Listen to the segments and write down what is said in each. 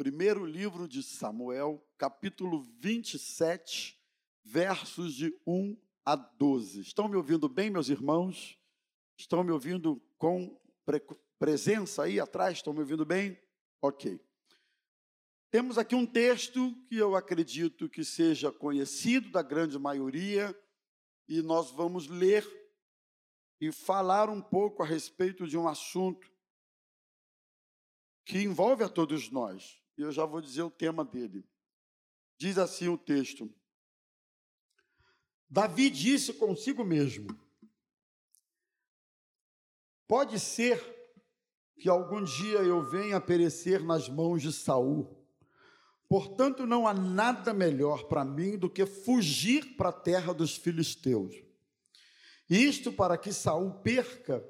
Primeiro livro de Samuel, capítulo 27, versos de 1 a 12. Estão me ouvindo bem, meus irmãos? Estão me ouvindo com pre presença aí atrás? Estão me ouvindo bem? Ok. Temos aqui um texto que eu acredito que seja conhecido da grande maioria, e nós vamos ler e falar um pouco a respeito de um assunto que envolve a todos nós. E eu já vou dizer o tema dele. Diz assim o texto: Davi disse consigo mesmo: Pode ser que algum dia eu venha a perecer nas mãos de Saul. Portanto, não há nada melhor para mim do que fugir para a terra dos filisteus. Isto para que Saul perca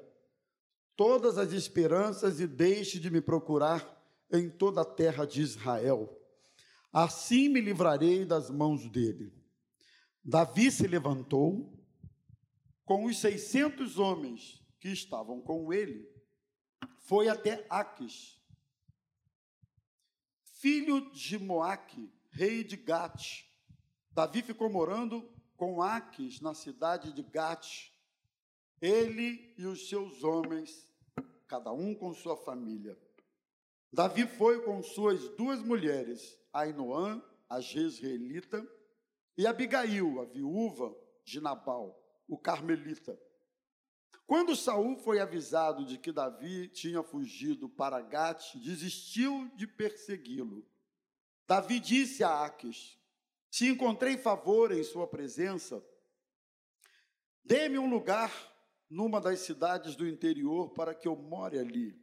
todas as esperanças e deixe de me procurar em toda a terra de Israel. Assim me livrarei das mãos dele. Davi se levantou com os seiscentos homens que estavam com ele, foi até Aques, filho de Moaque, rei de Gate. Davi ficou morando com Aques na cidade de Gate, ele e os seus homens, cada um com sua família. Davi foi com suas duas mulheres, Ainoã, a Jezreelita, e Abigail, a viúva de Nabal, o carmelita. Quando Saul foi avisado de que Davi tinha fugido para Gate, desistiu de persegui-lo. Davi disse a Aques: Se encontrei favor em sua presença, dê-me um lugar numa das cidades do interior para que eu more ali.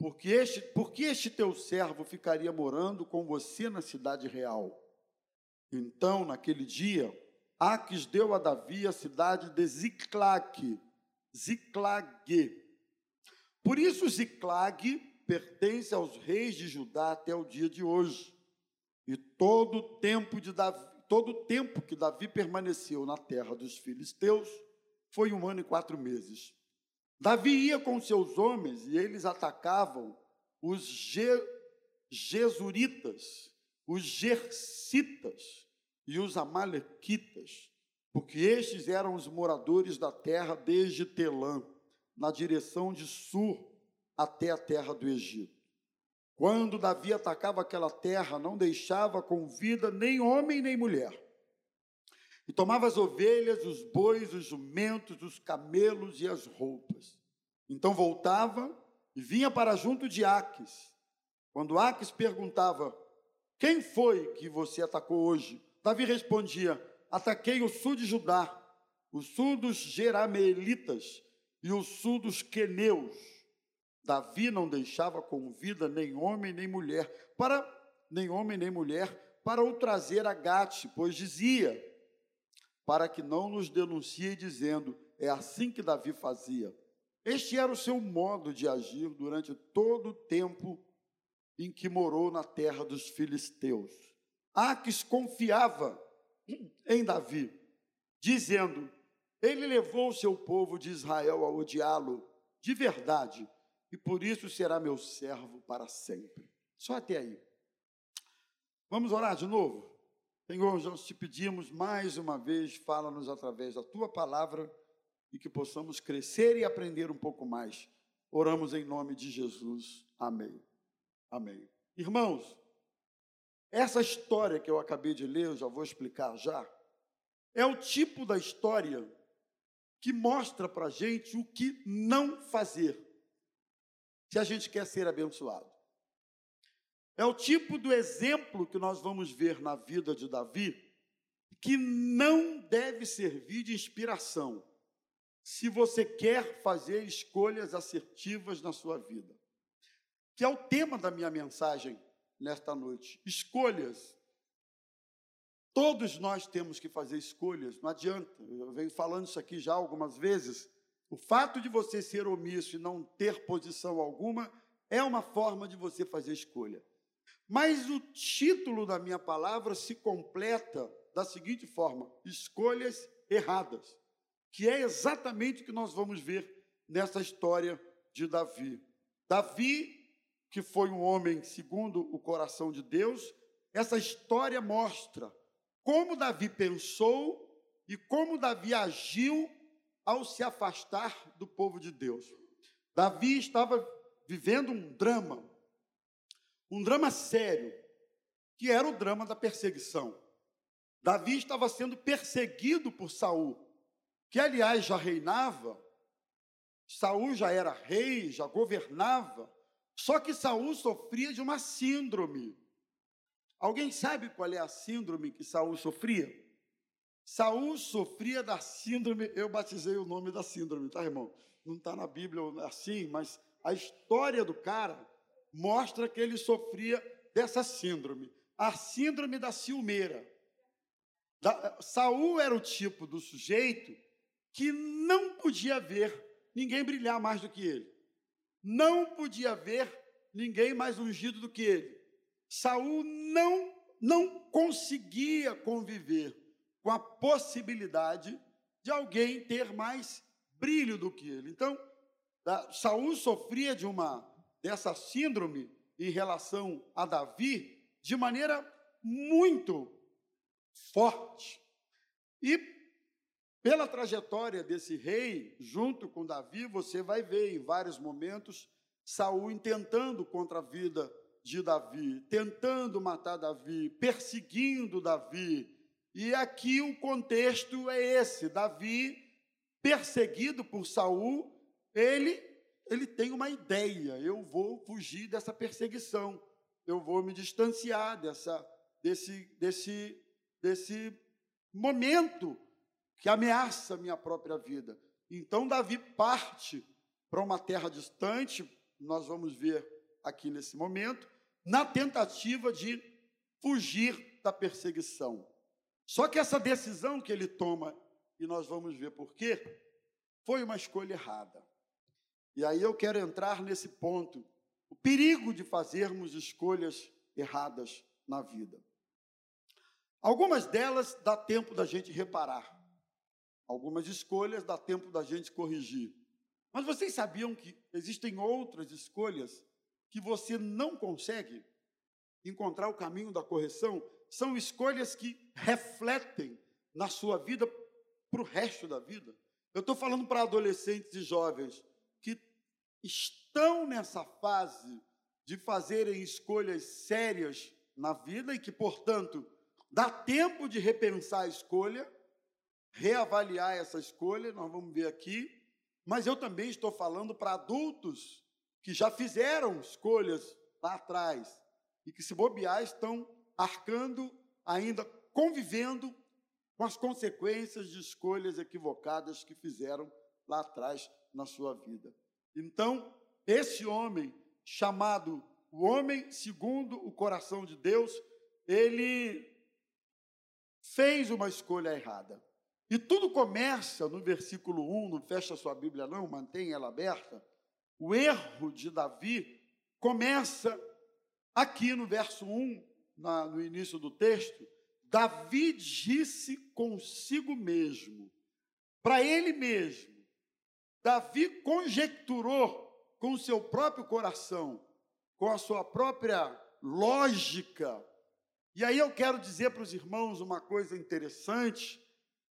Porque este, porque este teu servo ficaria morando com você na cidade real? Então, naquele dia, Aques deu a Davi a cidade de Ziclague, Ziclague. Por isso, Ziclague pertence aos reis de Judá até o dia de hoje. E todo o tempo de Davi, todo o tempo que Davi permaneceu na terra dos filisteus foi um ano e quatro meses. Davi ia com seus homens e eles atacavam os Je Jesuritas, os Gersitas e os Amalequitas, porque estes eram os moradores da terra desde Telã, na direção de Sur até a terra do Egito. Quando Davi atacava aquela terra, não deixava com vida nem homem nem mulher. E tomava as ovelhas, os bois, os jumentos, os camelos e as roupas. Então voltava e vinha para junto de Aques. Quando Aques perguntava: Quem foi que você atacou hoje? Davi respondia: Ataquei o sul de Judá, o sul dos Jerameelitas e o sul dos Queneus. Davi não deixava com vida nem homem nem mulher, para nem homem nem mulher, para o trazer a Gate, pois dizia: Para que não nos denuncie dizendo: É assim que Davi fazia. Este era o seu modo de agir durante todo o tempo em que morou na terra dos filisteus. Aques confiava em Davi, dizendo: Ele levou o seu povo de Israel a odiá-lo de verdade, e por isso será meu servo para sempre. Só até aí. Vamos orar de novo? Senhor, nós te pedimos mais uma vez, fala-nos através da tua palavra e que possamos crescer e aprender um pouco mais. Oramos em nome de Jesus. Amém. Amém. Irmãos, essa história que eu acabei de ler, eu já vou explicar já, é o tipo da história que mostra para a gente o que não fazer se a gente quer ser abençoado. É o tipo do exemplo que nós vamos ver na vida de Davi que não deve servir de inspiração se você quer fazer escolhas assertivas na sua vida. Que é o tema da minha mensagem nesta noite. Escolhas. Todos nós temos que fazer escolhas, não adianta. Eu venho falando isso aqui já algumas vezes. O fato de você ser omisso e não ter posição alguma é uma forma de você fazer escolha. Mas o título da minha palavra se completa da seguinte forma: escolhas erradas que é exatamente o que nós vamos ver nessa história de Davi. Davi que foi um homem segundo o coração de Deus, essa história mostra como Davi pensou e como Davi agiu ao se afastar do povo de Deus. Davi estava vivendo um drama, um drama sério, que era o drama da perseguição. Davi estava sendo perseguido por Saul, que aliás já reinava. Saul já era rei, já governava, só que Saul sofria de uma síndrome. Alguém sabe qual é a síndrome que Saul sofria? Saul sofria da síndrome, eu batizei o nome da síndrome, tá, irmão? Não está na Bíblia assim, mas a história do cara mostra que ele sofria dessa síndrome, a síndrome da ciumeira. Da, Saul era o tipo do sujeito que não podia ver ninguém brilhar mais do que ele. Não podia ver ninguém mais ungido do que ele. Saul não não conseguia conviver com a possibilidade de alguém ter mais brilho do que ele. Então, Saul sofria de uma dessa síndrome em relação a Davi de maneira muito forte. E pela trajetória desse rei, junto com Davi, você vai ver em vários momentos Saul intentando contra a vida de Davi, tentando matar Davi, perseguindo Davi. E aqui o contexto é esse: Davi, perseguido por Saul, ele ele tem uma ideia, eu vou fugir dessa perseguição, eu vou me distanciar dessa, desse, desse, desse momento que ameaça a minha própria vida. Então, Davi parte para uma terra distante, nós vamos ver aqui nesse momento, na tentativa de fugir da perseguição. Só que essa decisão que ele toma, e nós vamos ver por quê, foi uma escolha errada. E aí eu quero entrar nesse ponto, o perigo de fazermos escolhas erradas na vida. Algumas delas dá tempo da gente reparar. Algumas escolhas dá tempo da gente corrigir. Mas vocês sabiam que existem outras escolhas que você não consegue encontrar o caminho da correção? São escolhas que refletem na sua vida para o resto da vida. Eu estou falando para adolescentes e jovens estão nessa fase de fazerem escolhas sérias na vida e que, portanto, dá tempo de repensar a escolha, reavaliar essa escolha, nós vamos ver aqui, mas eu também estou falando para adultos que já fizeram escolhas lá atrás e que, se bobear, estão arcando, ainda convivendo com as consequências de escolhas equivocadas que fizeram lá atrás na sua vida. Então, esse homem, chamado o homem segundo o coração de Deus, ele fez uma escolha errada. E tudo começa no versículo 1, não fecha sua Bíblia não, mantém ela aberta. O erro de Davi começa aqui no verso 1, na, no início do texto. Davi disse consigo mesmo, para ele mesmo, Davi conjecturou com o seu próprio coração, com a sua própria lógica. E aí eu quero dizer para os irmãos uma coisa interessante: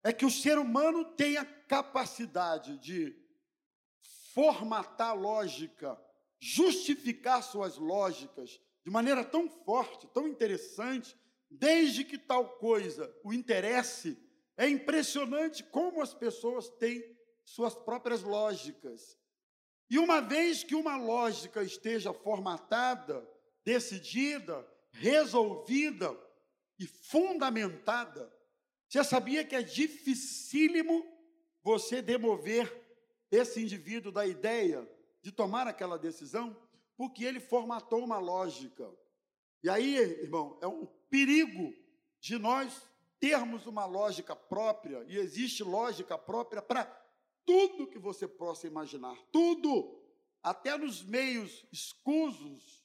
é que o ser humano tem a capacidade de formatar lógica, justificar suas lógicas de maneira tão forte, tão interessante, desde que tal coisa o interesse. É impressionante como as pessoas têm suas próprias lógicas. E uma vez que uma lógica esteja formatada, decidida, resolvida e fundamentada, você sabia que é dificílimo você demover esse indivíduo da ideia de tomar aquela decisão? Porque ele formatou uma lógica. E aí, irmão, é um perigo de nós termos uma lógica própria, e existe lógica própria para tudo que você possa imaginar, tudo, até nos meios escusos,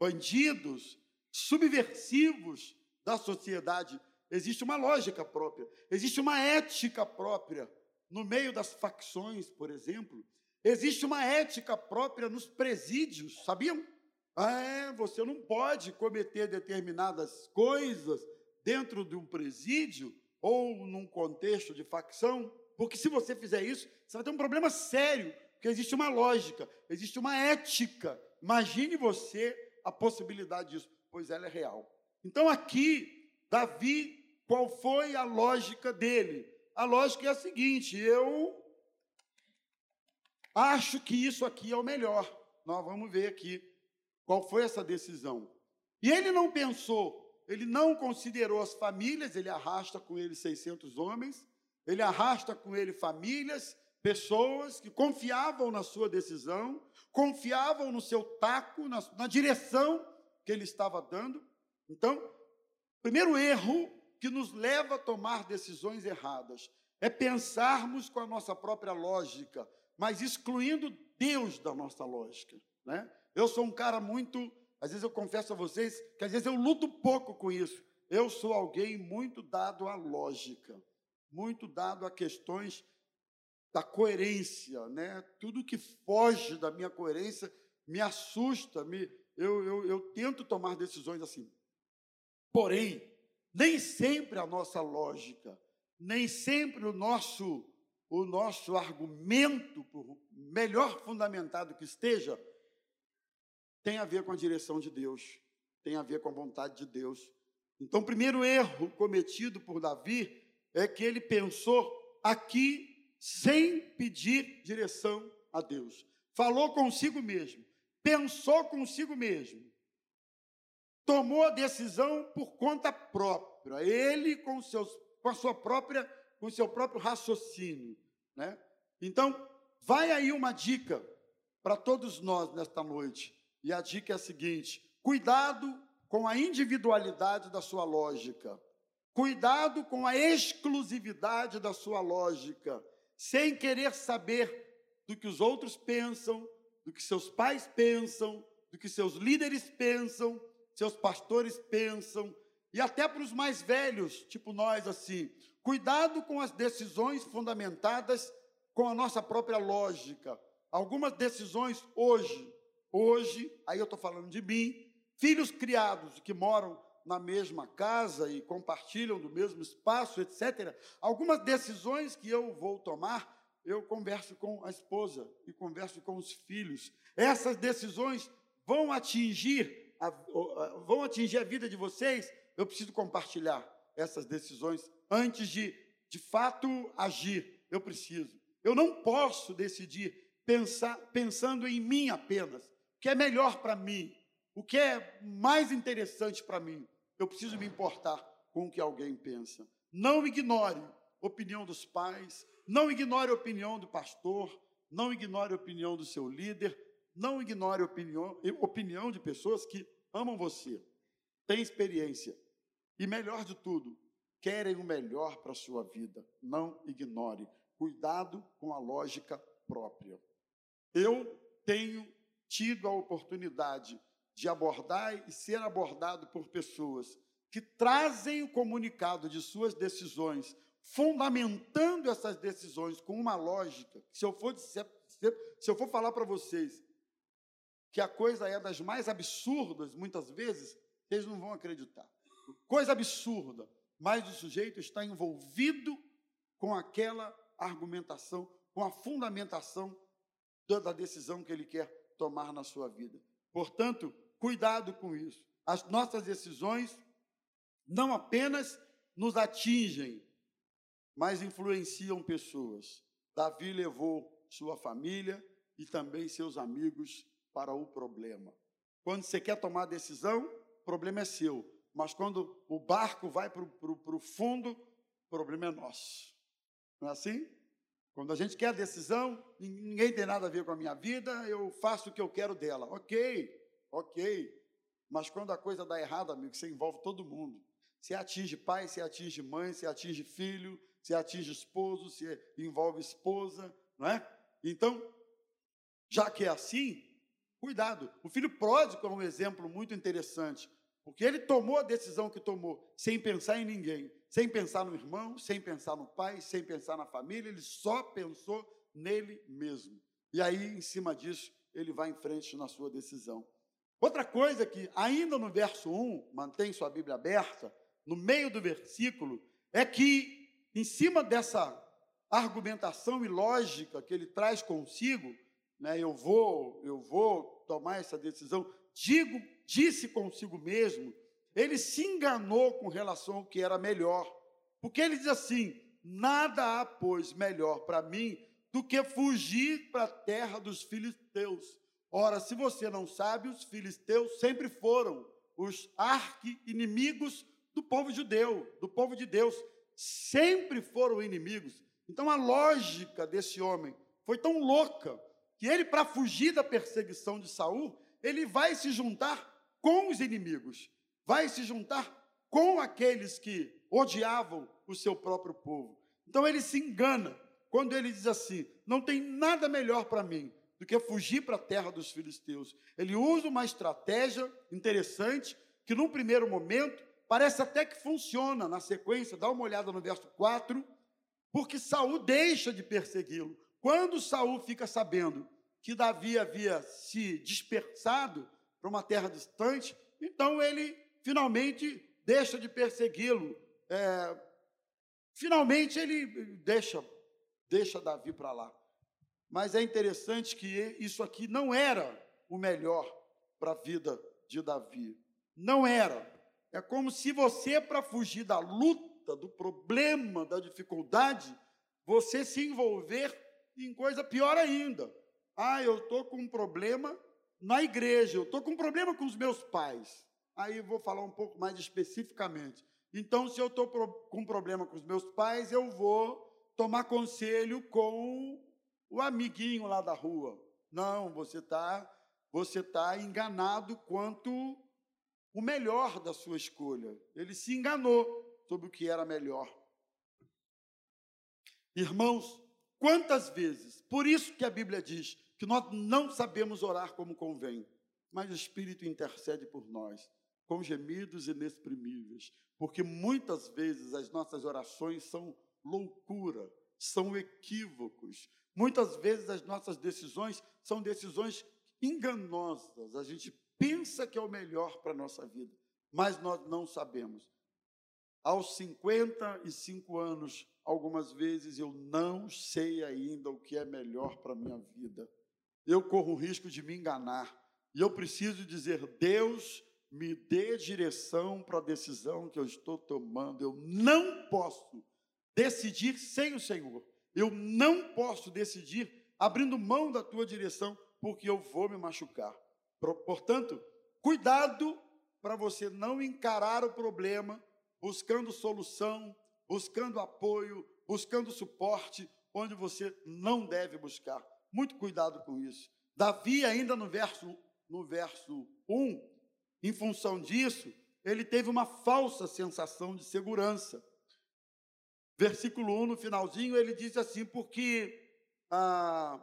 bandidos, subversivos da sociedade, existe uma lógica própria, existe uma ética própria no meio das facções, por exemplo, existe uma ética própria nos presídios, sabiam? Ah, é, você não pode cometer determinadas coisas dentro de um presídio ou num contexto de facção, porque se você fizer isso, você vai ter um problema sério, porque existe uma lógica, existe uma ética. Imagine você a possibilidade disso, pois ela é real. Então aqui, Davi, qual foi a lógica dele? A lógica é a seguinte: eu acho que isso aqui é o melhor. Nós vamos ver aqui qual foi essa decisão? E ele não pensou, ele não considerou as famílias, ele arrasta com ele 600 homens, ele arrasta com ele famílias, pessoas que confiavam na sua decisão, confiavam no seu taco, na, na direção que ele estava dando. Então, primeiro erro que nos leva a tomar decisões erradas é pensarmos com a nossa própria lógica, mas excluindo Deus da nossa lógica, né? Eu sou um cara muito, às vezes eu confesso a vocês que às vezes eu luto pouco com isso. Eu sou alguém muito dado à lógica, muito dado a questões da coerência, né? Tudo que foge da minha coerência me assusta, me, eu, eu, eu tento tomar decisões assim. Porém, nem sempre a nossa lógica, nem sempre o nosso o nosso argumento, por melhor fundamentado que esteja, tem a ver com a direção de Deus, tem a ver com a vontade de Deus. Então, o primeiro erro cometido por Davi é que ele pensou aqui sem pedir direção a Deus. Falou consigo mesmo, pensou consigo mesmo, tomou a decisão por conta própria, ele com, seus, com a sua própria, com seu próprio raciocínio, né? Então, vai aí uma dica para todos nós nesta noite. E a dica é a seguinte: cuidado com a individualidade da sua lógica, cuidado com a exclusividade da sua lógica, sem querer saber do que os outros pensam, do que seus pais pensam, do que seus líderes pensam, seus pastores pensam, e até para os mais velhos, tipo nós assim. Cuidado com as decisões fundamentadas com a nossa própria lógica. Algumas decisões hoje Hoje, aí eu estou falando de mim, filhos criados que moram na mesma casa e compartilham do mesmo espaço, etc. Algumas decisões que eu vou tomar, eu converso com a esposa e converso com os filhos. Essas decisões vão atingir a, vão atingir a vida de vocês. Eu preciso compartilhar essas decisões antes de, de fato, agir. Eu preciso. Eu não posso decidir pensar, pensando em mim apenas o que é melhor para mim, o que é mais interessante para mim. Eu preciso me importar com o que alguém pensa. Não ignore opinião dos pais, não ignore opinião do pastor, não ignore opinião do seu líder, não ignore opinião, opinião de pessoas que amam você, têm experiência e, melhor de tudo, querem o melhor para a sua vida. Não ignore. Cuidado com a lógica própria. Eu tenho tido a oportunidade de abordar e ser abordado por pessoas que trazem o comunicado de suas decisões, fundamentando essas decisões com uma lógica. Se eu for, se eu for falar para vocês que a coisa é das mais absurdas, muitas vezes, eles não vão acreditar. Coisa absurda, mas o sujeito está envolvido com aquela argumentação, com a fundamentação da decisão que ele quer tomar na sua vida. Portanto, cuidado com isso. As nossas decisões não apenas nos atingem, mas influenciam pessoas. Davi levou sua família e também seus amigos para o problema. Quando você quer tomar decisão, o problema é seu. Mas quando o barco vai para o fundo, o problema é nosso. Não é assim? Quando a gente quer a decisão, ninguém tem nada a ver com a minha vida, eu faço o que eu quero dela. Ok, ok. Mas quando a coisa dá errado, amigo, você envolve todo mundo. Você atinge pai, você atinge mãe, você atinge filho, você atinge esposo, você envolve esposa, não é? Então, já que é assim, cuidado. O filho pródigo é um exemplo muito interessante, porque ele tomou a decisão que tomou, sem pensar em ninguém sem pensar no irmão, sem pensar no pai, sem pensar na família, ele só pensou nele mesmo. E aí, em cima disso, ele vai em frente na sua decisão. Outra coisa que, ainda no verso 1, mantém sua Bíblia aberta, no meio do versículo, é que, em cima dessa argumentação e lógica que ele traz consigo, né, eu vou, eu vou tomar essa decisão, digo, disse consigo mesmo, ele se enganou com relação ao que era melhor, porque ele diz assim: nada há, pois, melhor para mim do que fugir para a terra dos filisteus. Ora, se você não sabe, os filisteus sempre foram os arqui-inimigos do povo judeu, do povo de Deus, sempre foram inimigos. Então a lógica desse homem foi tão louca que ele, para fugir da perseguição de Saul, ele vai se juntar com os inimigos, vai se juntar com aqueles que odiavam o seu próprio povo. Então ele se engana quando ele diz assim: não tem nada melhor para mim do que fugir para a terra dos filisteus. Ele usa uma estratégia interessante que, num primeiro momento, parece até que funciona na sequência. Dá uma olhada no verso 4, porque Saul deixa de persegui-lo. Quando Saul fica sabendo que Davi havia se dispersado para uma terra distante, então ele finalmente deixa de persegui-lo. É, finalmente ele deixa, deixa Davi para lá. Mas é interessante que isso aqui não era o melhor para a vida de Davi. Não era. É como se você, para fugir da luta, do problema, da dificuldade, você se envolver em coisa pior ainda. Ah, eu estou com um problema na igreja, eu estou com um problema com os meus pais. Aí vou falar um pouco mais especificamente. Então, se eu estou com um problema com os meus pais, eu vou tomar conselho com o amiguinho lá da rua. Não, você está você tá enganado quanto o melhor da sua escolha. Ele se enganou sobre o que era melhor. Irmãos, quantas vezes, por isso que a Bíblia diz que nós não sabemos orar como convém, mas o Espírito intercede por nós, com gemidos inexprimíveis, porque muitas vezes as nossas orações são loucura, são equívocos, Muitas vezes as nossas decisões são decisões enganosas. A gente pensa que é o melhor para a nossa vida, mas nós não sabemos. Aos 55 anos, algumas vezes eu não sei ainda o que é melhor para a minha vida. Eu corro o risco de me enganar. E eu preciso dizer: Deus, me dê direção para a decisão que eu estou tomando. Eu não posso decidir sem o Senhor. Eu não posso decidir abrindo mão da tua direção, porque eu vou me machucar. Portanto, cuidado para você não encarar o problema buscando solução, buscando apoio, buscando suporte, onde você não deve buscar. Muito cuidado com isso. Davi, ainda no verso, no verso 1, em função disso, ele teve uma falsa sensação de segurança versículo 1, no finalzinho, ele diz assim: porque, ah,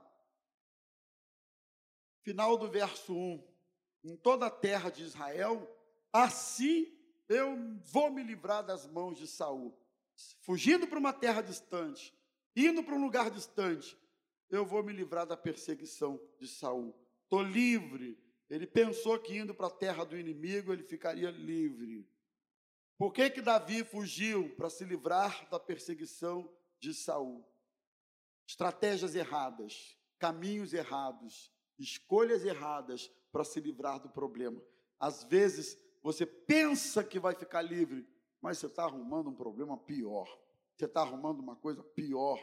final do verso 1, em toda a terra de Israel, assim eu vou me livrar das mãos de Saul. Fugindo para uma terra distante, indo para um lugar distante, eu vou me livrar da perseguição de Saul. Estou livre. Ele pensou que indo para a terra do inimigo ele ficaria livre. Por que, que Davi fugiu para se livrar da perseguição de Saul? Estratégias erradas, caminhos errados, escolhas erradas para se livrar do problema. Às vezes você pensa que vai ficar livre, mas você está arrumando um problema pior. Você está arrumando uma coisa pior.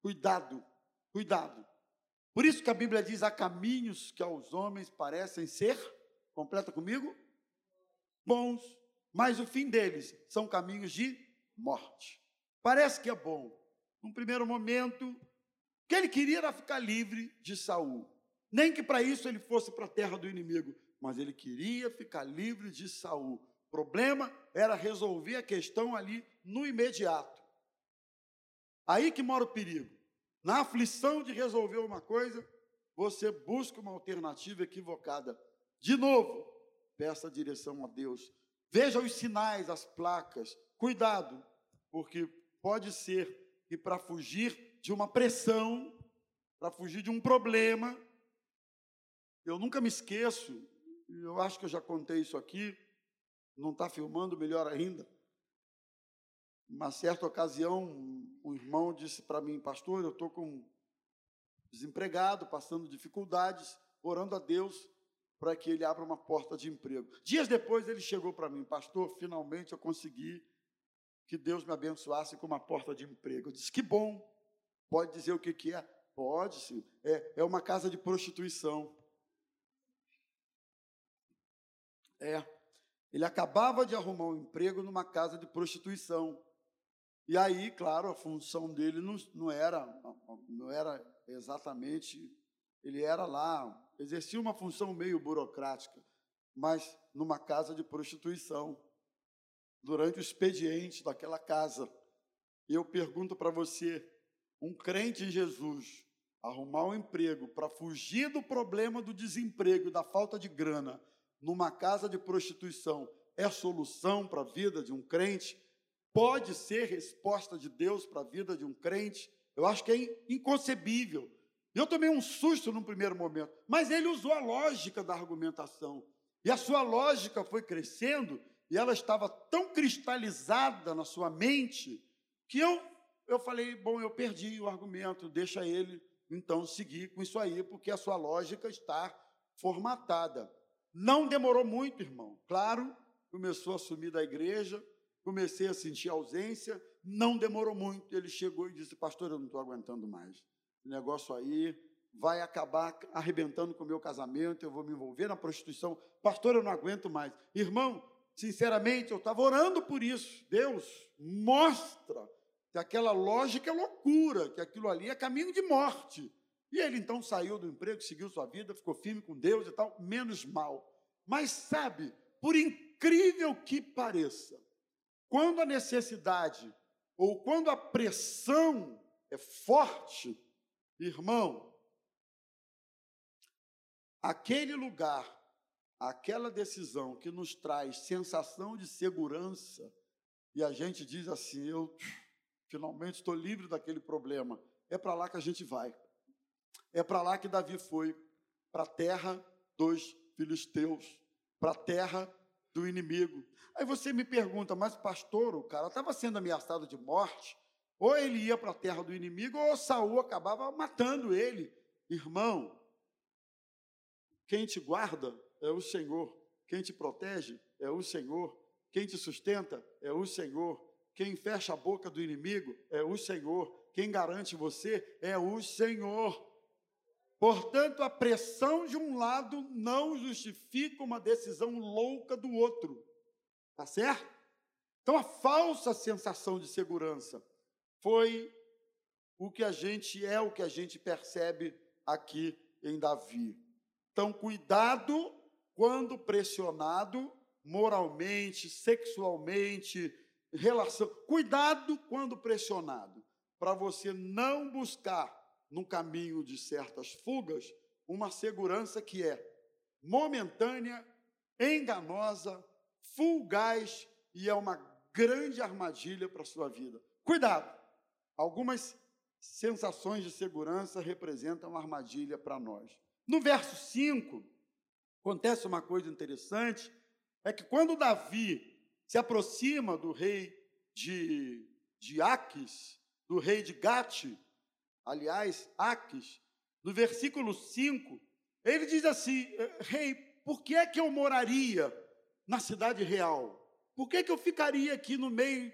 Cuidado, cuidado. Por isso que a Bíblia diz: há caminhos que aos homens parecem ser, completa comigo, bons mas o fim deles são caminhos de morte. Parece que é bom. Num primeiro momento, que ele queria era ficar livre de Saul. Nem que para isso ele fosse para a terra do inimigo, mas ele queria ficar livre de Saul. O problema era resolver a questão ali no imediato. Aí que mora o perigo. Na aflição de resolver uma coisa, você busca uma alternativa equivocada. De novo, peça direção a Deus. Veja os sinais, as placas. Cuidado, porque pode ser que para fugir de uma pressão, para fugir de um problema, eu nunca me esqueço, eu acho que eu já contei isso aqui, não está filmando, melhor ainda. Uma certa ocasião, um irmão disse para mim, pastor, eu estou com desempregado, passando dificuldades, orando a Deus para que ele abra uma porta de emprego. Dias depois ele chegou para mim, pastor, finalmente eu consegui que Deus me abençoasse com uma porta de emprego. Eu disse, que bom, pode dizer o que, que é? Pode sim, é, é uma casa de prostituição. É, ele acabava de arrumar um emprego numa casa de prostituição. E aí, claro, a função dele não, não, era, não era exatamente. Ele era lá, exercia uma função meio burocrática, mas numa casa de prostituição, durante o expediente daquela casa. E eu pergunto para você: um crente em Jesus arrumar um emprego para fugir do problema do desemprego, da falta de grana, numa casa de prostituição é solução para a vida de um crente? Pode ser resposta de Deus para a vida de um crente? Eu acho que é inconcebível. Eu tomei um susto no primeiro momento, mas ele usou a lógica da argumentação. E a sua lógica foi crescendo e ela estava tão cristalizada na sua mente que eu, eu falei: bom, eu perdi o argumento, deixa ele então seguir com isso aí, porque a sua lógica está formatada. Não demorou muito, irmão. Claro, começou a sumir da igreja, comecei a sentir ausência, não demorou muito. Ele chegou e disse: Pastor, eu não estou aguentando mais. Negócio aí vai acabar arrebentando com o meu casamento, eu vou me envolver na prostituição. Pastor, eu não aguento mais. Irmão, sinceramente, eu estava orando por isso. Deus, mostra que aquela lógica é loucura, que aquilo ali é caminho de morte. E ele então saiu do emprego, seguiu sua vida, ficou firme com Deus e tal, menos mal. Mas sabe, por incrível que pareça, quando a necessidade ou quando a pressão é forte, irmão, aquele lugar, aquela decisão que nos traz sensação de segurança, e a gente diz assim: eu finalmente estou livre daquele problema, é para lá que a gente vai. É para lá que Davi foi, para a terra dos filisteus, para a terra do inimigo. Aí você me pergunta, mas pastor, o cara estava sendo ameaçado de morte, ou ele ia para a terra do inimigo, ou Saul acabava matando ele. Irmão, quem te guarda é o Senhor, quem te protege é o Senhor, quem te sustenta é o Senhor, quem fecha a boca do inimigo é o Senhor, quem garante você é o Senhor. Portanto, a pressão de um lado não justifica uma decisão louca do outro. Tá certo? Então, a falsa sensação de segurança foi o que a gente é, o que a gente percebe aqui em Davi. Então, cuidado quando pressionado moralmente, sexualmente, relação. Cuidado quando pressionado, para você não buscar no caminho de certas fugas, uma segurança que é momentânea, enganosa, fugaz e é uma grande armadilha para a sua vida. Cuidado! Algumas sensações de segurança representam armadilha para nós. No verso 5, acontece uma coisa interessante, é que quando Davi se aproxima do rei de, de Aques, do rei de Gate, aliás, Aques, no versículo 5, ele diz assim: eh, Rei, por que é que eu moraria na cidade real? Por que, é que eu ficaria aqui no meio,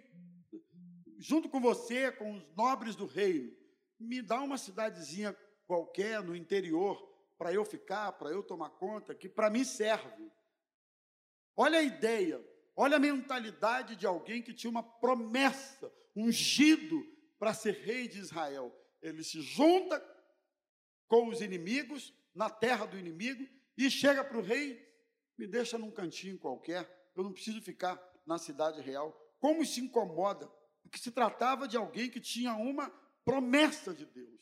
junto com você, com os nobres do reino? Me dá uma cidadezinha qualquer no interior para eu ficar, para eu tomar conta, que para mim serve. Olha a ideia, olha a mentalidade de alguém que tinha uma promessa, ungido para ser rei de Israel ele se junta com os inimigos, na terra do inimigo, e chega para o rei, me deixa num cantinho qualquer, eu não preciso ficar na cidade real. Como se incomoda, porque se tratava de alguém que tinha uma promessa de Deus.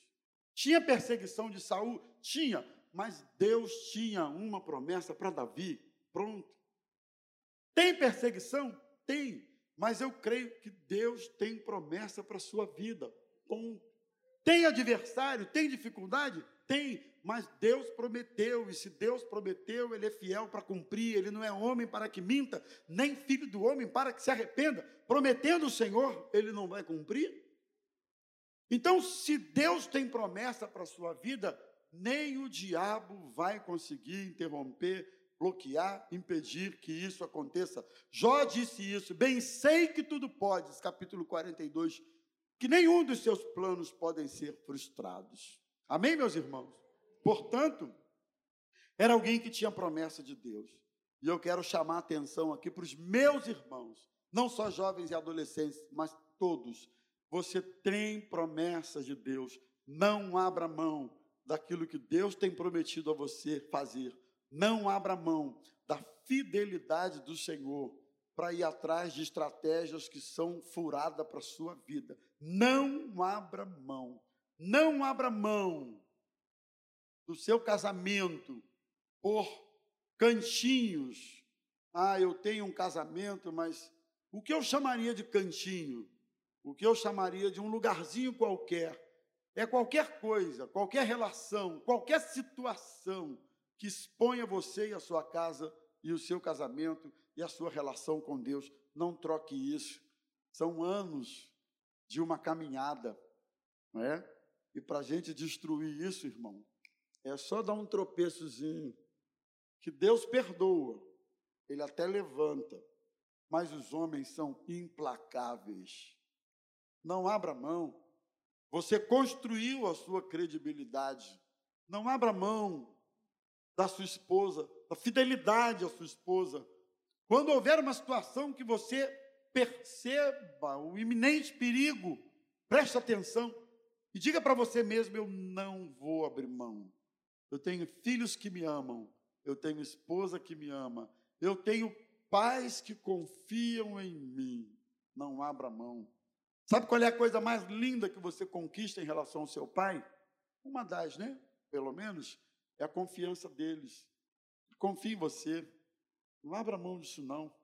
Tinha perseguição de Saul? Tinha, mas Deus tinha uma promessa para Davi. Pronto. Tem perseguição? Tem, mas eu creio que Deus tem promessa para a sua vida. Ponto. Tem adversário? Tem dificuldade? Tem, mas Deus prometeu, e se Deus prometeu, Ele é fiel para cumprir, Ele não é homem para que minta, nem filho do homem para que se arrependa. Prometendo o Senhor, Ele não vai cumprir? Então, se Deus tem promessa para a sua vida, nem o diabo vai conseguir interromper, bloquear, impedir que isso aconteça. Jó disse isso, bem sei que tudo podes, capítulo 42, que nenhum dos seus planos podem ser frustrados. Amém, meus irmãos? Portanto, era alguém que tinha promessa de Deus. E eu quero chamar a atenção aqui para os meus irmãos, não só jovens e adolescentes, mas todos. Você tem promessas de Deus. Não abra mão daquilo que Deus tem prometido a você fazer. Não abra mão da fidelidade do Senhor para ir atrás de estratégias que são furadas para a sua vida. Não abra mão. Não abra mão do seu casamento por cantinhos. Ah, eu tenho um casamento, mas o que eu chamaria de cantinho? O que eu chamaria de um lugarzinho qualquer? É qualquer coisa, qualquer relação, qualquer situação que exponha você e a sua casa e o seu casamento e a sua relação com Deus. Não troque isso. São anos de uma caminhada, não é? E para a gente destruir isso, irmão, é só dar um tropeçozinho, que Deus perdoa, Ele até levanta, mas os homens são implacáveis. Não abra mão. Você construiu a sua credibilidade. Não abra mão da sua esposa, da fidelidade à sua esposa. Quando houver uma situação que você perceba o iminente perigo, preste atenção e diga para você mesmo: eu não vou abrir mão. Eu tenho filhos que me amam, eu tenho esposa que me ama, eu tenho pais que confiam em mim. Não abra mão. Sabe qual é a coisa mais linda que você conquista em relação ao seu pai? Uma das, né? Pelo menos, é a confiança deles. Confie em você. Não abra mão disso, não.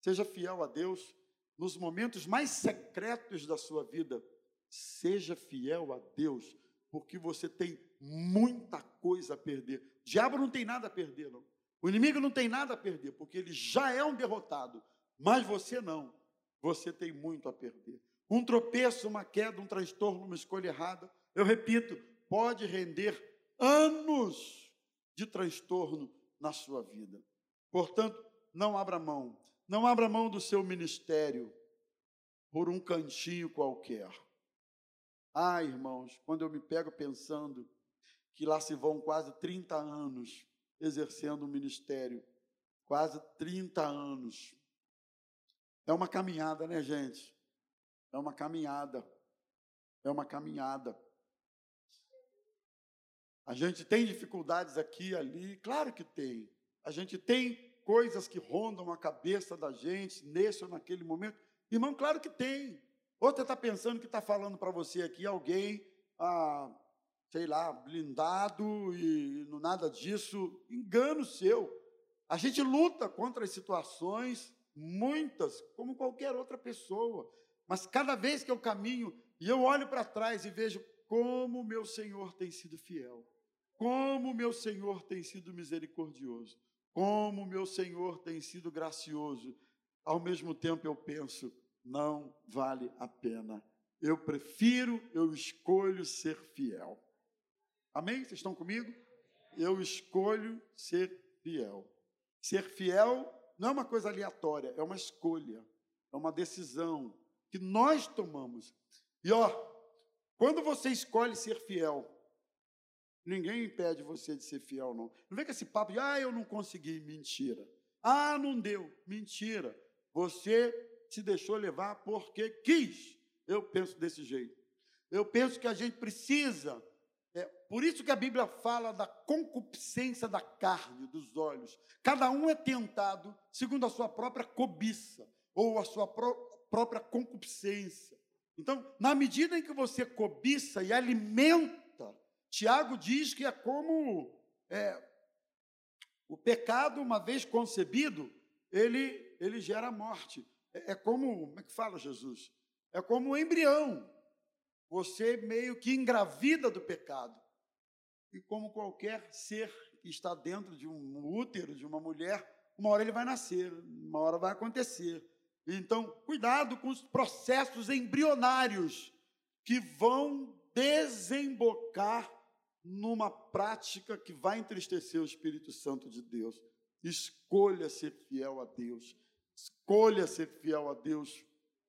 Seja fiel a Deus nos momentos mais secretos da sua vida. Seja fiel a Deus, porque você tem muita coisa a perder. O diabo não tem nada a perder, não. O inimigo não tem nada a perder, porque ele já é um derrotado. Mas você não. Você tem muito a perder. Um tropeço, uma queda, um transtorno, uma escolha errada, eu repito, pode render anos de transtorno na sua vida. Portanto, não abra mão. Não abra mão do seu ministério por um cantinho qualquer. Ah, irmãos, quando eu me pego pensando que lá se vão quase 30 anos exercendo o ministério. Quase 30 anos. É uma caminhada, né, gente? É uma caminhada. É uma caminhada. A gente tem dificuldades aqui ali, claro que tem. A gente tem coisas que rondam a cabeça da gente nesse ou naquele momento. Irmão, claro que tem. Ou você está pensando que está falando para você aqui alguém ah, sei lá, blindado e no nada disso, engano seu. A gente luta contra as situações, muitas, como qualquer outra pessoa, mas cada vez que eu caminho e eu olho para trás e vejo como meu Senhor tem sido fiel, como meu Senhor tem sido misericordioso, como meu Senhor tem sido gracioso, ao mesmo tempo eu penso, não vale a pena. Eu prefiro, eu escolho ser fiel. Amém? Vocês estão comigo? Eu escolho ser fiel. Ser fiel não é uma coisa aleatória, é uma escolha, é uma decisão que nós tomamos. E ó, quando você escolhe ser fiel, ninguém impede você de ser fiel, não. Não vem com esse papo de, ah, eu não consegui, mentira. Ah, não deu, mentira. Você se deixou levar porque quis. Eu penso desse jeito. Eu penso que a gente precisa é, por isso que a Bíblia fala da concupiscência da carne, dos olhos. Cada um é tentado segundo a sua própria cobiça ou a sua pró própria concupiscência. Então, na medida em que você cobiça e alimenta, Tiago diz que é como é, o pecado, uma vez concebido, ele, ele gera morte. É, é como, como é que fala Jesus? É como um embrião você meio que engravida do pecado. e como qualquer ser que está dentro de um útero de uma mulher, uma hora ele vai nascer, uma hora vai acontecer. Então, cuidado com os processos embrionários que vão desembocar numa prática que vai entristecer o Espírito Santo de Deus. Escolha ser fiel a Deus. Escolha ser fiel a Deus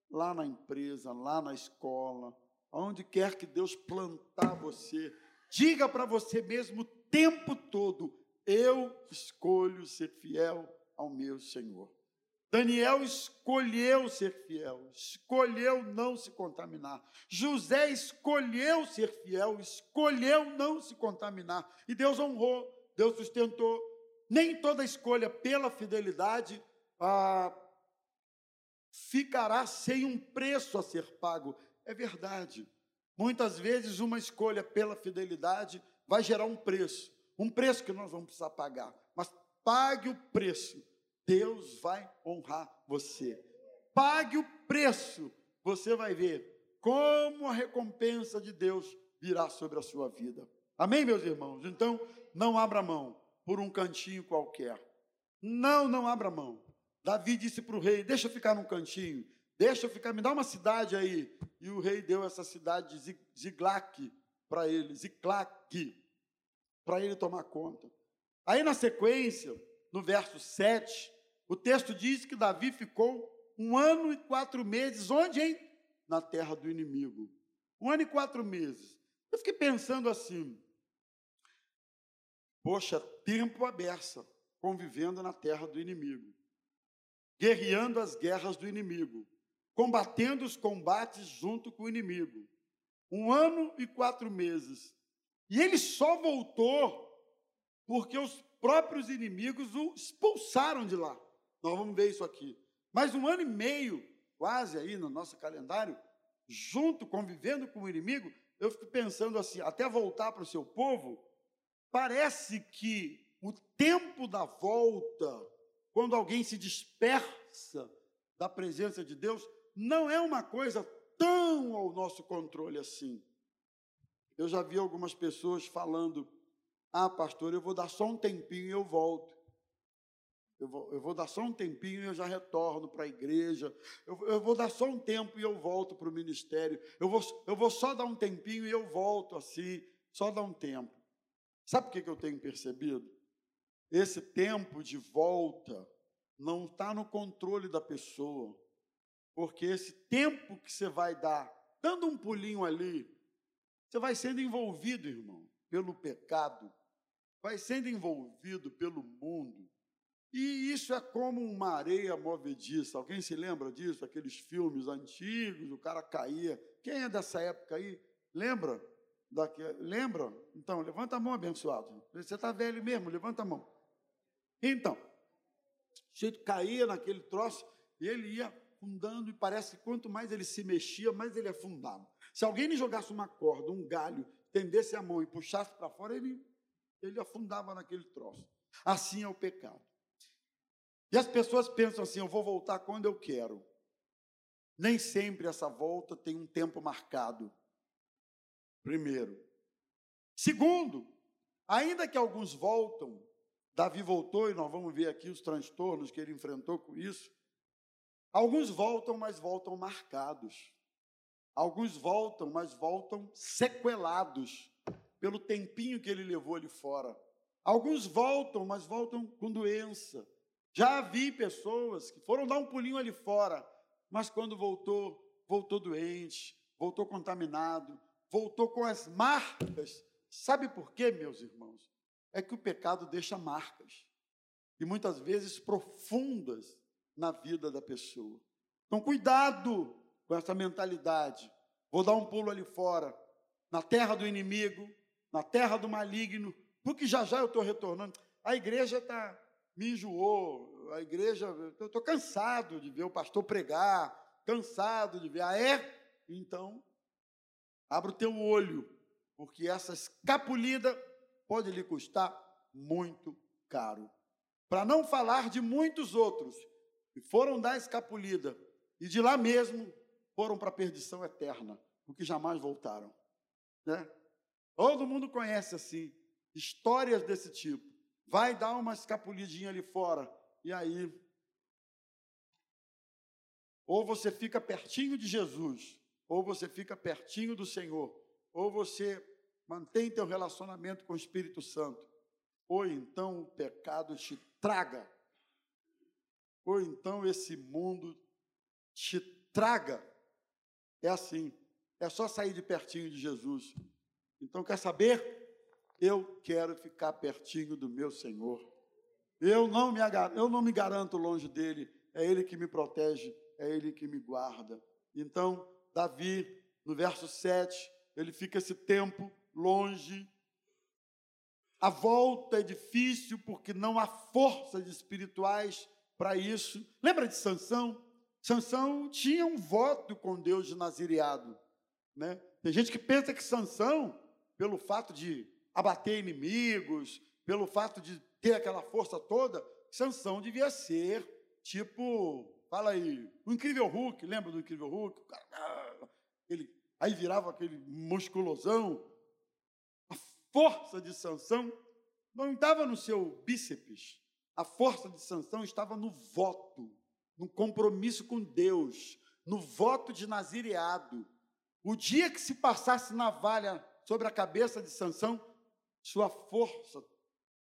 lá na empresa, lá na escola, aonde quer que Deus plantar você. Diga para você mesmo o tempo todo: eu escolho ser fiel ao meu Senhor. Daniel escolheu ser fiel, escolheu não se contaminar. José escolheu ser fiel, escolheu não se contaminar. E Deus honrou, Deus sustentou. Nem toda escolha pela fidelidade ah, ficará sem um preço a ser pago. É verdade. Muitas vezes uma escolha pela fidelidade vai gerar um preço, um preço que nós vamos precisar pagar. Mas pague o preço Deus vai honrar você. Pague o preço, você vai ver como a recompensa de Deus virá sobre a sua vida. Amém, meus irmãos? Então, não abra mão por um cantinho qualquer. Não, não abra mão. Davi disse para o rei: Deixa eu ficar num cantinho, deixa eu ficar, me dá uma cidade aí. E o rei deu essa cidade de Ziglac para ele, Ziclac, para ele tomar conta. Aí na sequência, no verso 7, o texto diz que Davi ficou um ano e quatro meses, onde, hein? Na terra do inimigo. Um ano e quatro meses. Eu fiquei pensando assim, poxa, tempo aberta, convivendo na terra do inimigo, guerreando as guerras do inimigo, combatendo os combates junto com o inimigo. Um ano e quatro meses. E ele só voltou porque os próprios inimigos o expulsaram de lá. Nós vamos ver isso aqui. Mas um ano e meio, quase aí no nosso calendário, junto, convivendo com o inimigo, eu fico pensando assim, até voltar para o seu povo, parece que o tempo da volta, quando alguém se dispersa da presença de Deus, não é uma coisa tão ao nosso controle assim. Eu já vi algumas pessoas falando: ah, pastor, eu vou dar só um tempinho e eu volto eu vou, eu vou dar só um tempinho e eu já retorno para a igreja, eu, eu, vou dar só um tempo e eu volto para o ministério, eu vou, eu vou só dar um tempinho e eu volto assim, só dar um tempo. Sabe o que, que eu tenho percebido? Esse tempo de volta não está no controle da pessoa, porque esse tempo que você vai dar, dando um pulinho ali, você vai sendo envolvido, irmão, pelo pecado, vai sendo envolvido pelo mundo, e isso é como uma areia movediça. Alguém se lembra disso? Aqueles filmes antigos, o cara caía. Quem é dessa época aí? Lembra? Daqui, lembra? Então, levanta a mão, abençoado. Você está velho mesmo, levanta a mão. Então, o jeito caía naquele troço e ele ia afundando, e parece que quanto mais ele se mexia, mais ele afundava. Se alguém lhe jogasse uma corda, um galho, tendesse a mão e puxasse para fora, ele, ele afundava naquele troço. Assim é o pecado. E as pessoas pensam assim: eu vou voltar quando eu quero. Nem sempre essa volta tem um tempo marcado. Primeiro. Segundo, ainda que alguns voltam, Davi voltou e nós vamos ver aqui os transtornos que ele enfrentou com isso. Alguns voltam, mas voltam marcados. Alguns voltam, mas voltam sequelados pelo tempinho que ele levou ali fora. Alguns voltam, mas voltam com doença. Já vi pessoas que foram dar um pulinho ali fora, mas quando voltou, voltou doente, voltou contaminado, voltou com as marcas. Sabe por quê, meus irmãos? É que o pecado deixa marcas, e muitas vezes profundas na vida da pessoa. Então, cuidado com essa mentalidade. Vou dar um pulo ali fora, na terra do inimigo, na terra do maligno, porque já já eu estou retornando. A igreja está me enjoou, a igreja, eu estou cansado de ver o pastor pregar, cansado de ver, ah, é? Então, abra o teu olho, porque essa escapulida pode lhe custar muito caro. Para não falar de muitos outros que foram dar escapulida e de lá mesmo foram para a perdição eterna, porque jamais voltaram. Né? Todo mundo conhece assim. histórias desse tipo. Vai dar uma escapulidinha ali fora, e aí. Ou você fica pertinho de Jesus, ou você fica pertinho do Senhor, ou você mantém teu relacionamento com o Espírito Santo, ou então o pecado te traga, ou então esse mundo te traga. É assim, é só sair de pertinho de Jesus. Então, quer saber? Eu quero ficar pertinho do meu Senhor. Eu não me, eu não me garanto longe dele, é ele que me protege, é ele que me guarda. Então, Davi, no verso 7, ele fica esse tempo longe. A volta é difícil porque não há forças espirituais para isso. Lembra de Sansão? Sansão tinha um voto com Deus de nazireado, né? Tem gente que pensa que Sansão, pelo fato de abater inimigos, pelo fato de ter aquela força toda, Sansão devia ser tipo, fala aí, o incrível Hulk, lembra do incrível Hulk? O cara, ele, aí virava aquele musculosão. A força de Sansão não estava no seu bíceps. A força de Sansão estava no voto, no compromisso com Deus, no voto de nazireado. O dia que se passasse navalha sobre a cabeça de Sansão, sua força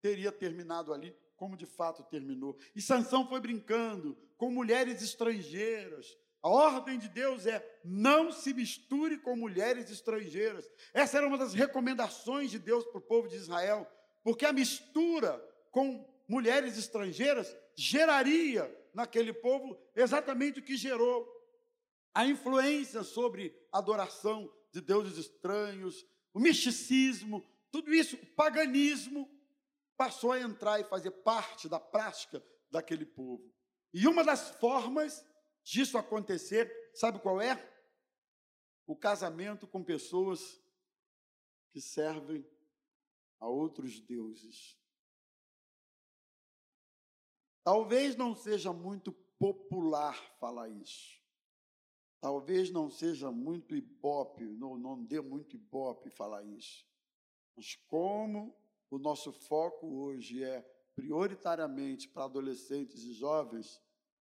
teria terminado ali, como de fato terminou. E Sansão foi brincando com mulheres estrangeiras. A ordem de Deus é: não se misture com mulheres estrangeiras. Essa era uma das recomendações de Deus para o povo de Israel, porque a mistura com mulheres estrangeiras geraria naquele povo exatamente o que gerou a influência sobre a adoração de deuses estranhos, o misticismo, tudo isso, o paganismo, passou a entrar e fazer parte da prática daquele povo. E uma das formas disso acontecer, sabe qual é? O casamento com pessoas que servem a outros deuses. Talvez não seja muito popular falar isso. Talvez não seja muito ibope, não, não dê muito ibope falar isso. Mas como o nosso foco hoje é prioritariamente para adolescentes e jovens,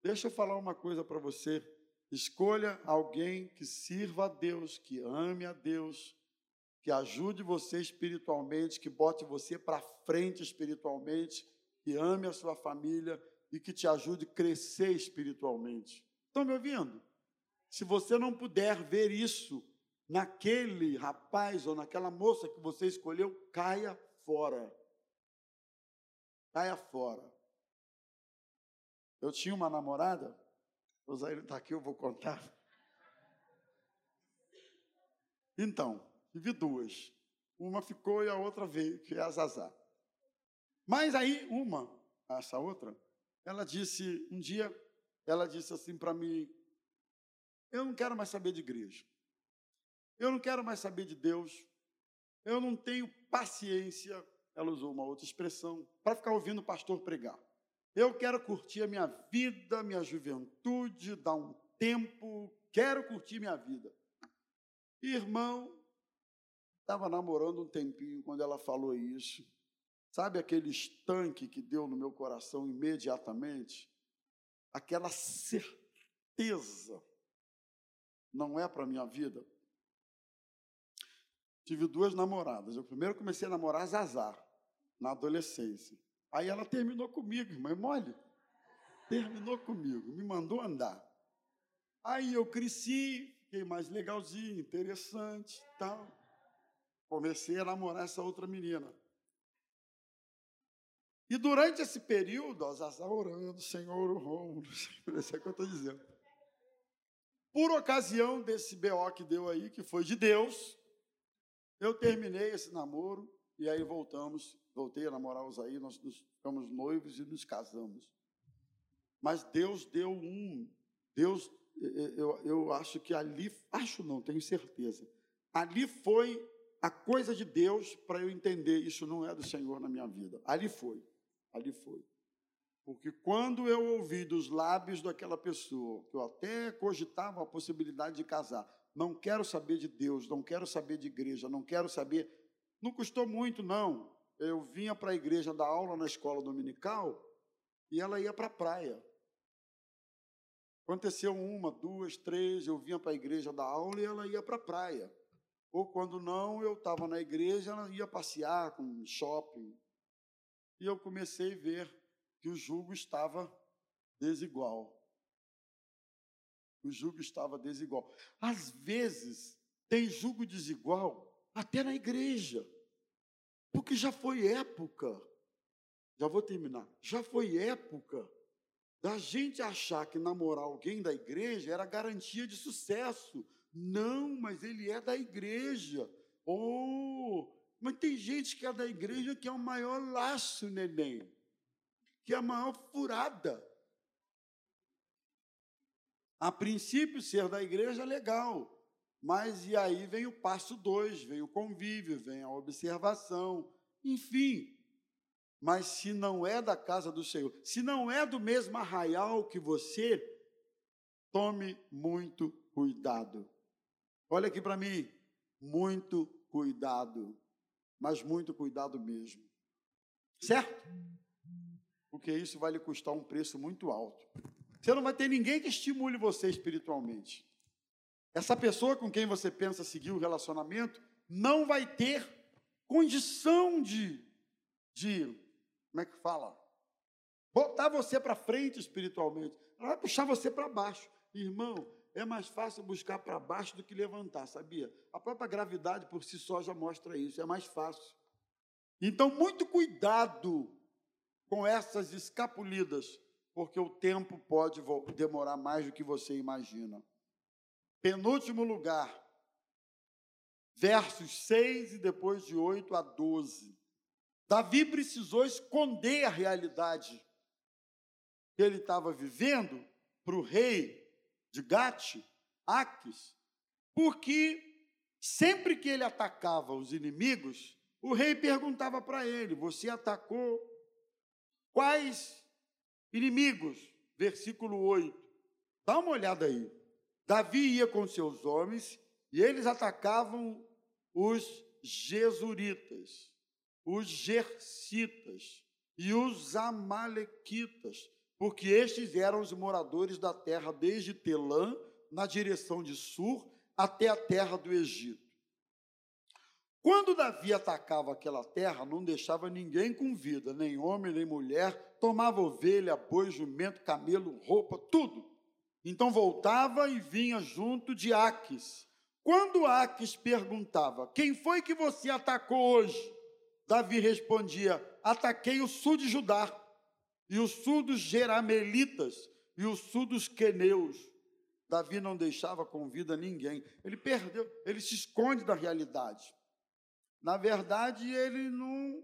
deixa eu falar uma coisa para você. Escolha alguém que sirva a Deus, que ame a Deus, que ajude você espiritualmente, que bote você para frente espiritualmente, que ame a sua família e que te ajude a crescer espiritualmente. Estão me ouvindo? Se você não puder ver isso naquele rapaz ou naquela moça que você escolheu, caia fora. Caia fora. Eu tinha uma namorada, o Zaire está aqui, eu vou contar. Então, tive duas. Uma ficou e a outra veio, que é a Zazá. Mas aí, uma, essa outra, ela disse, um dia, ela disse assim para mim: Eu não quero mais saber de igreja. Eu não quero mais saber de Deus. Eu não tenho paciência, ela usou uma outra expressão, para ficar ouvindo o pastor pregar. Eu quero curtir a minha vida, minha juventude, dar um tempo, quero curtir minha vida. Irmão, estava namorando um tempinho quando ela falou isso. Sabe aquele estanque que deu no meu coração imediatamente? Aquela certeza não é para a minha vida. Tive duas namoradas. Eu primeiro comecei a namorar Zazar, na adolescência. Aí ela terminou comigo, irmã, mole. Terminou comigo, me mandou andar. Aí eu cresci, fiquei mais legalzinho, interessante, tal. Comecei a namorar essa outra menina. E durante esse período, a Zazá orando, Senhor, o Rômulo, isso é o que eu estou dizendo. Por ocasião desse BO que deu aí, que foi de Deus, eu terminei esse namoro e aí voltamos, voltei a namorar os aí, nós nos, ficamos noivos e nos casamos. Mas Deus deu um, Deus, eu, eu acho que ali, acho não, tenho certeza, ali foi a coisa de Deus para eu entender isso não é do Senhor na minha vida. Ali foi, ali foi. Porque quando eu ouvi dos lábios daquela pessoa, que eu até cogitava a possibilidade de casar, não quero saber de Deus, não quero saber de igreja, não quero saber. Não custou muito, não. eu vinha para a igreja dar aula na escola dominical e ela ia para a praia. Aconteceu uma, duas, três, eu vinha para a igreja dar aula e ela ia para a praia. Ou quando não, eu estava na igreja, ela ia passear com shopping. E eu comecei a ver que o jugo estava desigual. O jugo estava desigual. Às vezes, tem jugo desigual até na igreja. Porque já foi época, já vou terminar, já foi época da gente achar que namorar alguém da igreja era garantia de sucesso. Não, mas ele é da igreja. Oh, mas tem gente que é da igreja que é o maior laço, neném, que é a maior furada. A princípio, ser da igreja é legal, mas e aí vem o passo dois, vem o convívio, vem a observação, enfim, mas se não é da casa do Senhor, se não é do mesmo arraial que você, tome muito cuidado. Olha aqui para mim, muito cuidado, mas muito cuidado mesmo. Certo? Porque isso vai lhe custar um preço muito alto. Você não vai ter ninguém que estimule você espiritualmente. Essa pessoa com quem você pensa seguir o relacionamento não vai ter condição de, de como é que fala? Botar você para frente espiritualmente. Ela vai puxar você para baixo. Irmão, é mais fácil buscar para baixo do que levantar, sabia? A própria gravidade por si só já mostra isso, é mais fácil. Então, muito cuidado com essas escapulidas, porque o tempo pode demorar mais do que você imagina. Penúltimo lugar, versos 6 e depois de 8 a 12. Davi precisou esconder a realidade que ele estava vivendo para o rei de Gate, Aques, porque sempre que ele atacava os inimigos, o rei perguntava para ele: Você atacou quais inimigos? Versículo 8. Dá uma olhada aí. Davi ia com seus homens e eles atacavam os Jesuritas os Gercitas e os Amalequitas, porque estes eram os moradores da terra desde Telã, na direção de Sur, até a terra do Egito. Quando Davi atacava aquela terra, não deixava ninguém com vida, nem homem, nem mulher, tomava ovelha, boi, jumento, camelo, roupa, tudo. Então voltava e vinha junto de Aques. Quando Aques perguntava: Quem foi que você atacou hoje? Davi respondia: Ataquei o sul de Judá, e o sul dos Jeramelitas, e o sul dos Queneus. Davi não deixava com vida ninguém. Ele perdeu, ele se esconde da realidade. Na verdade, ele não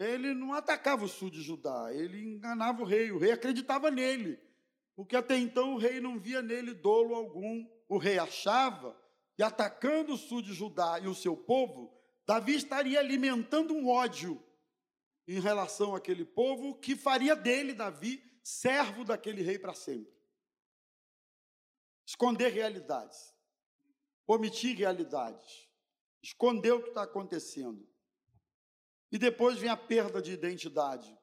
ele não atacava o sul de Judá, ele enganava o rei, o rei acreditava nele, porque até então o rei não via nele dolo algum. O rei achava que atacando o sul de Judá e o seu povo, Davi estaria alimentando um ódio em relação àquele povo que faria dele, Davi, servo daquele rei para sempre. Esconder realidades, omitir realidades, esconder o que está acontecendo. E depois vem a perda de identidade,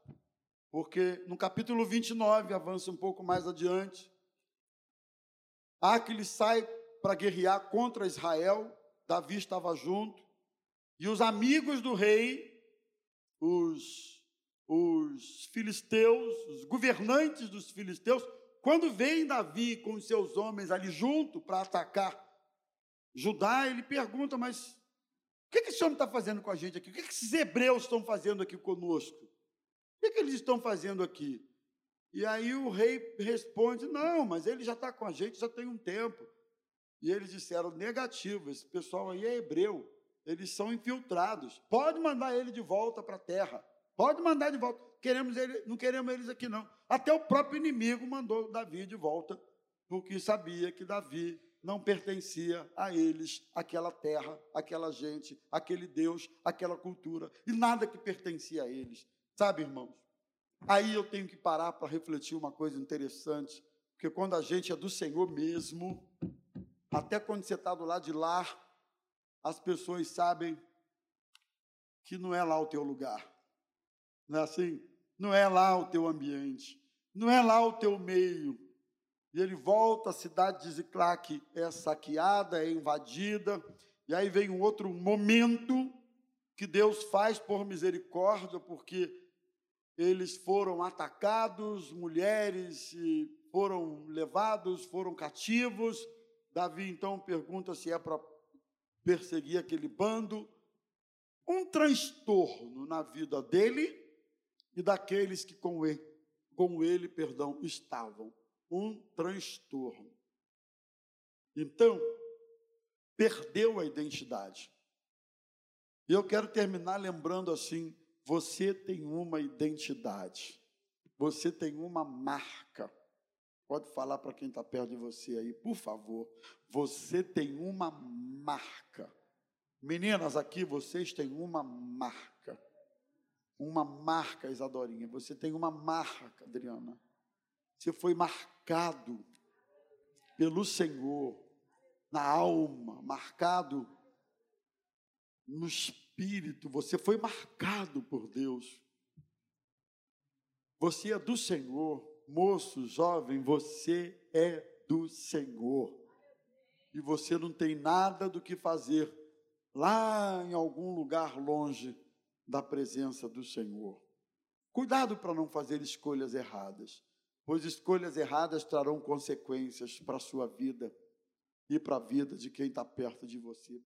porque no capítulo 29, avança um pouco mais adiante, Aquiles sai para guerrear contra Israel, Davi estava junto, e os amigos do rei, os, os filisteus, os governantes dos filisteus, quando vem Davi com os seus homens ali junto para atacar Judá, ele pergunta: Mas o que, que esse homem está fazendo com a gente aqui? O que, que esses hebreus estão fazendo aqui conosco? O que, que eles estão fazendo aqui? E aí o rei responde: Não, mas ele já está com a gente já tem um tempo. E eles disseram: Negativo, esse pessoal aí é hebreu eles são infiltrados. Pode mandar ele de volta para a terra. Pode mandar de volta. Queremos ele, não queremos eles aqui não. Até o próprio inimigo mandou Davi de volta, porque sabia que Davi não pertencia a eles, aquela terra, aquela gente, aquele Deus, aquela cultura, e nada que pertencia a eles. Sabe, irmãos? Aí eu tenho que parar para refletir uma coisa interessante, porque quando a gente é do Senhor mesmo, até quando você está do lado de lá, as pessoas sabem que não é lá o teu lugar. Não é assim? Não é lá o teu ambiente. Não é lá o teu meio. E ele volta, a cidade de Ziclac é saqueada, é invadida. E aí vem um outro momento que Deus faz por misericórdia, porque eles foram atacados, mulheres foram levados, foram cativos. Davi então pergunta se é para perseguir aquele bando. Um transtorno na vida dele e daqueles que com ele, com ele, perdão, estavam. Um transtorno. Então, perdeu a identidade. E eu quero terminar lembrando assim: você tem uma identidade, você tem uma marca. Pode falar para quem está perto de você aí, por favor. Você tem uma marca. Meninas aqui, vocês têm uma marca. Uma marca, Isadorinha. Você tem uma marca, Adriana. Você foi marcado pelo Senhor na alma, marcado no espírito, você foi marcado por Deus. Você é do Senhor, moço, jovem, você é do Senhor. E você não tem nada do que fazer lá em algum lugar longe da presença do Senhor. Cuidado para não fazer escolhas erradas, pois escolhas erradas trarão consequências para a sua vida e para a vida de quem está perto de você.